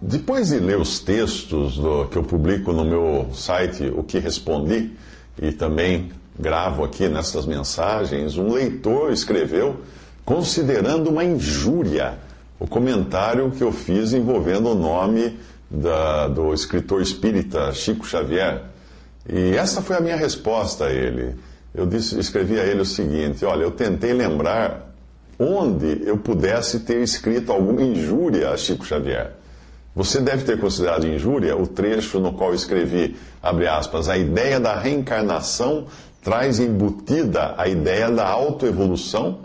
Depois de ler os textos do- que eu publico no meu site, O que Respondi, e também gravo aqui nessas mensagens, um leitor escreveu considerando uma injúria o comentário que eu fiz envolvendo o nome da- do escritor espírita Chico Xavier. E essa foi a minha resposta a ele. Eu disse, escrevi a ele o seguinte: olha, eu tentei lembrar onde eu pudesse ter escrito alguma injúria a Chico Xavier. Você deve ter considerado injúria o trecho no qual escrevi, abre aspas, a ideia da reencarnação traz embutida a ideia da autoevolução,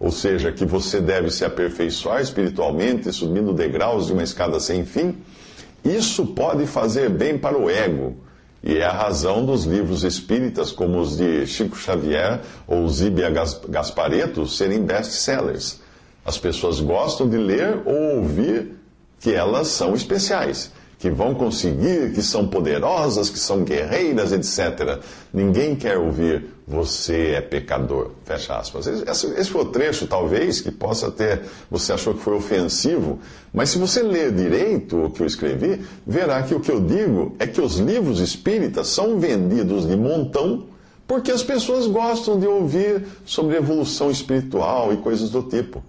ou seja, que você deve se aperfeiçoar espiritualmente, subindo degraus de uma escada sem fim. Isso pode fazer bem para o ego. E é a razão dos livros espíritas, como os de Chico Xavier ou Zíbia Gas- Gaspareto, serem best-sellers. As pessoas gostam de ler ou ouvir que elas são especiais, que vão conseguir, que são poderosas, que são guerreiras, etc. Ninguém quer ouvir você é pecador. Fecha aspas. Esse, esse foi o trecho, talvez, que possa ter. Você achou que foi ofensivo, mas se você ler direito o que eu escrevi, verá que o que eu digo é que os livros espíritas são vendidos de montão porque as pessoas gostam de ouvir sobre evolução espiritual e coisas do tipo.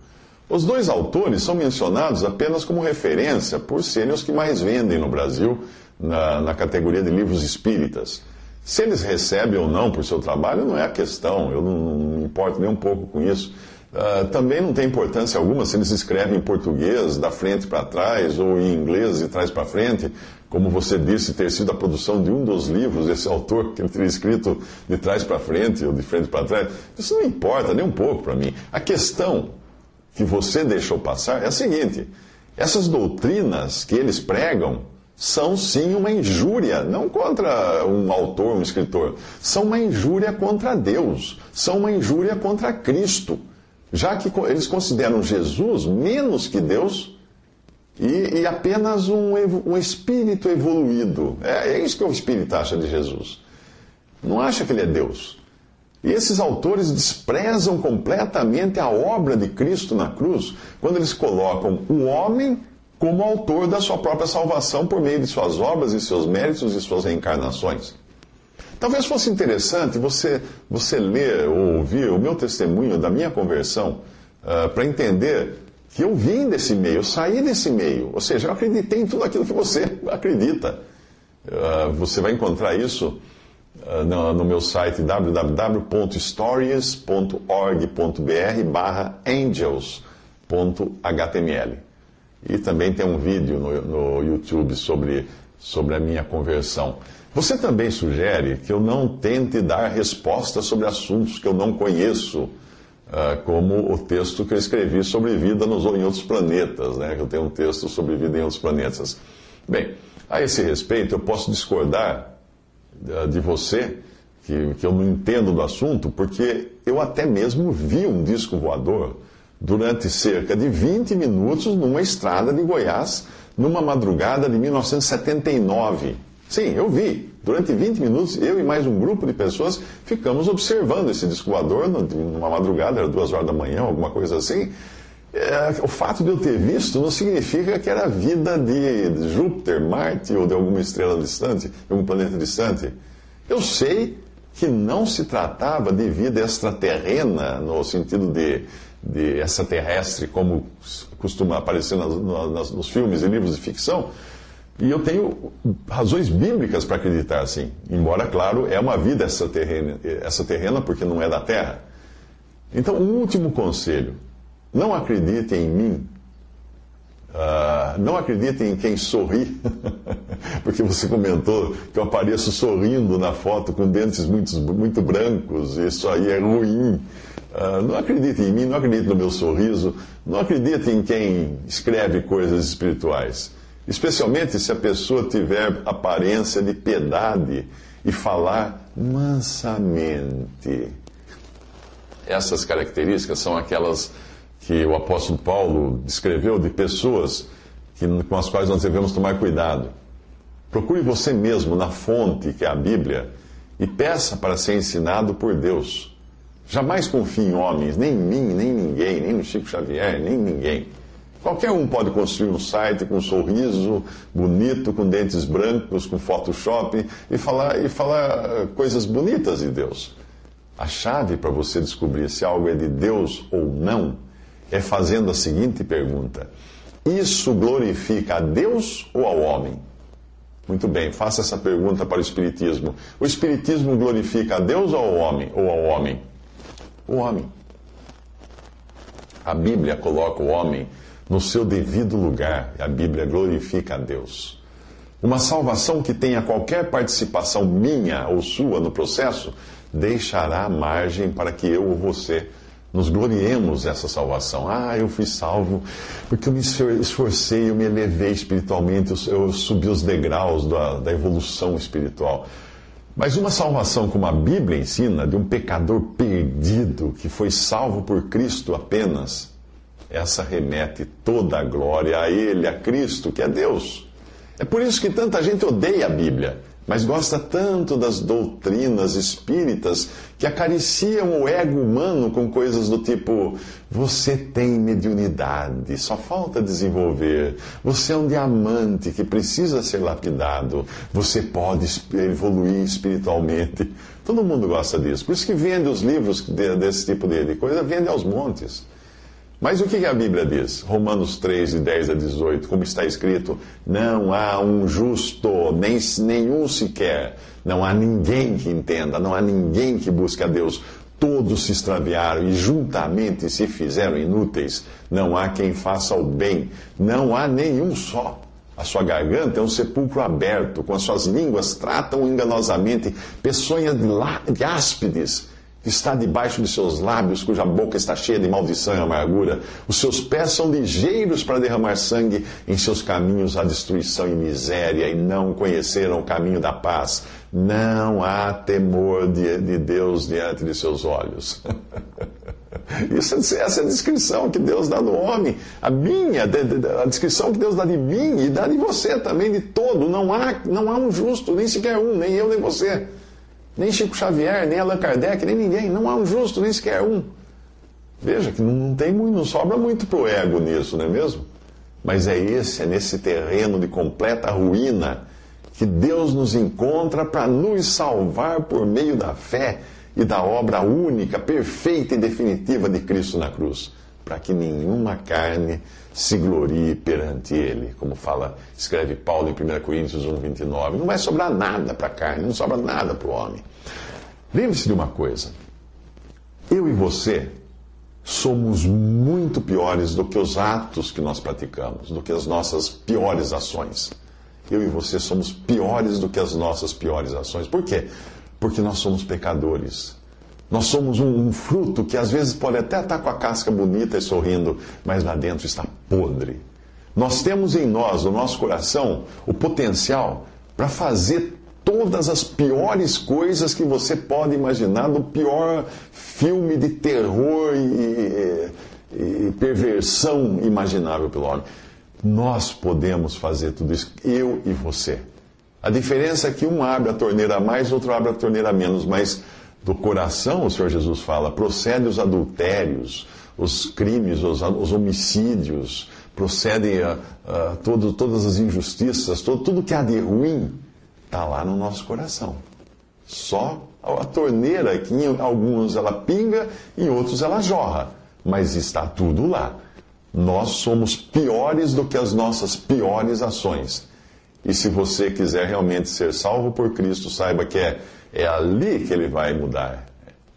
Os dois autores são mencionados apenas como referência por serem os que mais vendem no Brasil na, na categoria de livros espíritas. Se eles recebem ou não por seu trabalho não é a questão, eu não, não me importo nem um pouco com isso. Ah, também não tem importância alguma se eles escrevem em português, da frente para trás, ou em inglês, de trás para frente, como você disse ter sido a produção de um dos livros desse autor, que ele teria escrito de trás para frente ou de frente para trás. Isso não importa nem um pouco para mim. A questão que você deixou passar é a seguinte: essas doutrinas que eles pregam são sim uma injúria, não contra um autor, um escritor, são uma injúria contra Deus, são uma injúria contra Cristo, já que eles consideram Jesus menos que Deus e, e apenas um, um espírito evoluído. É, é isso que o espírito acha de Jesus. Não acha que ele é Deus. E esses autores desprezam completamente a obra de Cristo na cruz quando eles colocam o homem como autor da sua própria salvação por meio de suas obras e seus méritos e suas reencarnações. Talvez fosse interessante você, você ler ou ouvir o meu testemunho da minha conversão para entender que eu vim desse meio, eu saí desse meio. Ou seja, eu acreditei em tudo aquilo que você acredita. Ah, você vai encontrar isso no, no meu site www.stories.org.br barra angels.html. E também tem um vídeo no, no YouTube sobre, sobre a minha conversão. Você também sugere que eu não tente dar respostas sobre assuntos que eu não conheço, ah, como o texto que eu escrevi sobre vida nos, em outros planetas, né? Eu tenho um texto sobre vida em outros planetas. Bem, a esse respeito, eu posso discordar ah, de você, que, que eu não entendo do assunto, porque eu até mesmo vi um disco voador durante cerca de 20 minutos numa estrada de Goiás, numa madrugada de 1979. Sim, eu vi. Durante 20 minutos, eu e mais um grupo de pessoas ficamos observando esse disco voador numa madrugada, era duas horas da manhã, alguma coisa assim. É, o fato de eu ter visto não significa que era a vida de Júpiter, Marte ou de alguma estrela distante, de algum planeta distante. Eu sei que não se tratava de vida extraterrena, no sentido de, de extraterrestre, como costuma aparecer nas, nas, nos filmes e livros de ficção. E eu tenho razões bíblicas para acreditar assim. Embora, claro, é uma vida extraterrena, extraterrena porque não é da Terra. Então, um último conselho: não acredite em mim Uh, não acredite em quem sorri, porque você comentou que eu apareço sorrindo na foto com dentes muito, muito brancos, isso aí é ruim. Uh, não acredite em mim, não acredite no meu sorriso, não acredite em quem escreve coisas espirituais. Especialmente se a pessoa tiver aparência de piedade e falar mansamente. Essas características são aquelas que o apóstolo Paulo descreveu de pessoas que, com as quais nós devemos tomar cuidado. Procure você mesmo na fonte, que é a Bíblia, e peça para ser ensinado por Deus. Jamais confie em homens, nem em mim, nem em ninguém, nem no Chico Xavier, nem em ninguém. Qualquer um pode construir um site com um sorriso bonito, com dentes brancos, com Photoshop e falar, e falar coisas bonitas de Deus. A chave para você descobrir se algo é de Deus ou não é fazendo a seguinte pergunta: Isso glorifica a Deus ou ao homem? Muito bem, faça essa pergunta para o Espiritismo. O Espiritismo glorifica a Deus ou ao homem? Ou ao homem? O homem. A Bíblia coloca o homem no seu devido lugar. A Bíblia glorifica a Deus. Uma salvação que tenha qualquer participação minha ou sua no processo deixará margem para que eu ou você nos gloriemos essa salvação. Ah, eu fui salvo porque eu me esforcei, eu me elevei espiritualmente, eu subi os degraus da, da evolução espiritual. Mas uma salvação como a Bíblia ensina, de um pecador perdido que foi salvo por Cristo apenas, essa remete toda a glória a Ele, a Cristo, que é Deus. É por isso que tanta gente odeia a Bíblia mas gosta tanto das doutrinas espíritas que acariciam o ego humano com coisas do tipo: você tem mediunidade, só falta desenvolver, você é um diamante que precisa ser lapidado, você pode evoluir espiritualmente. Todo mundo gosta disso. Por isso que vende os livros desse tipo de coisa, vende aos montes. Mas o que a Bíblia diz? Romanos 3, de 10 a 18, como está escrito: Não há um justo, nem nenhum sequer, não há ninguém que entenda, não há ninguém que busque a Deus. Todos se extraviaram e juntamente se fizeram inúteis. Não há quem faça o bem, não há nenhum só. A sua garganta é um sepulcro aberto, com as suas línguas tratam enganosamente peçonhas de áspides está debaixo de seus lábios, cuja boca está cheia de maldição e amargura. Os seus pés são ligeiros para derramar sangue, em seus caminhos há destruição e miséria, e não conheceram o caminho da paz. Não há temor de, de Deus diante de seus olhos. Isso, essa é a descrição que Deus dá do homem, a minha, a descrição que Deus dá de mim e dá de você também, de todo. Não há, não há um justo, nem sequer um, nem eu, nem você. Nem Chico Xavier, nem Allan Kardec, nem ninguém. Não há um justo, nem sequer um. Veja que não, tem muito, não sobra muito para o ego nisso, não é mesmo? Mas é esse, é nesse terreno de completa ruína que Deus nos encontra para nos salvar por meio da fé e da obra única, perfeita e definitiva de Cristo na cruz, para que nenhuma carne se glorie perante ele, como fala, escreve Paulo em 1 Coríntios 1, 29. Não vai sobrar nada para a carne, não sobra nada para o homem. Lembre-se de uma coisa: eu e você somos muito piores do que os atos que nós praticamos, do que as nossas piores ações. Eu e você somos piores do que as nossas piores ações. Por quê? Porque nós somos pecadores. Nós somos um, um, fruto que às vezes pode até estar com a casca bonita e sorrindo, mas lá dentro está podre. Nós temos em nós, no nosso coração, o potencial para fazer todas as piores coisas que você pode imaginar do pior filme de terror e, e, e perversão imaginável pelo homem. Nós podemos fazer tudo isso, eu e você. A diferença é que um abre a torneira a mais, outro abre a torneira a menos, mas do coração, o Senhor Jesus fala, procede os adultérios, os crimes, os, os homicídios, procedem a, a todo, todas as injustiças, todo, tudo que há de ruim está lá no nosso coração. Só a torneira que em alguns ela pinga, em outros ela jorra, mas está tudo lá. Nós somos piores do que as nossas piores ações. E se você quiser realmente ser salvo por Cristo, saiba que é é ali que ele vai mudar.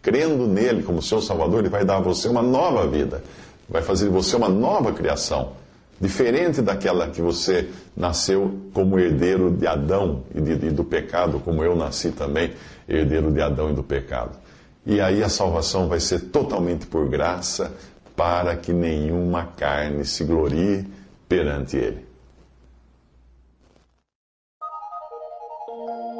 Crendo nele como seu Salvador, ele vai dar a você uma nova vida. Vai fazer de você uma nova criação. diferente daquela que você nasceu como herdeiro de Adão e, de, e do pecado, como eu nasci também, herdeiro de Adão e do pecado. E aí a salvação vai ser totalmente por graça, para que nenhuma carne se glorie perante Ele. Thank you.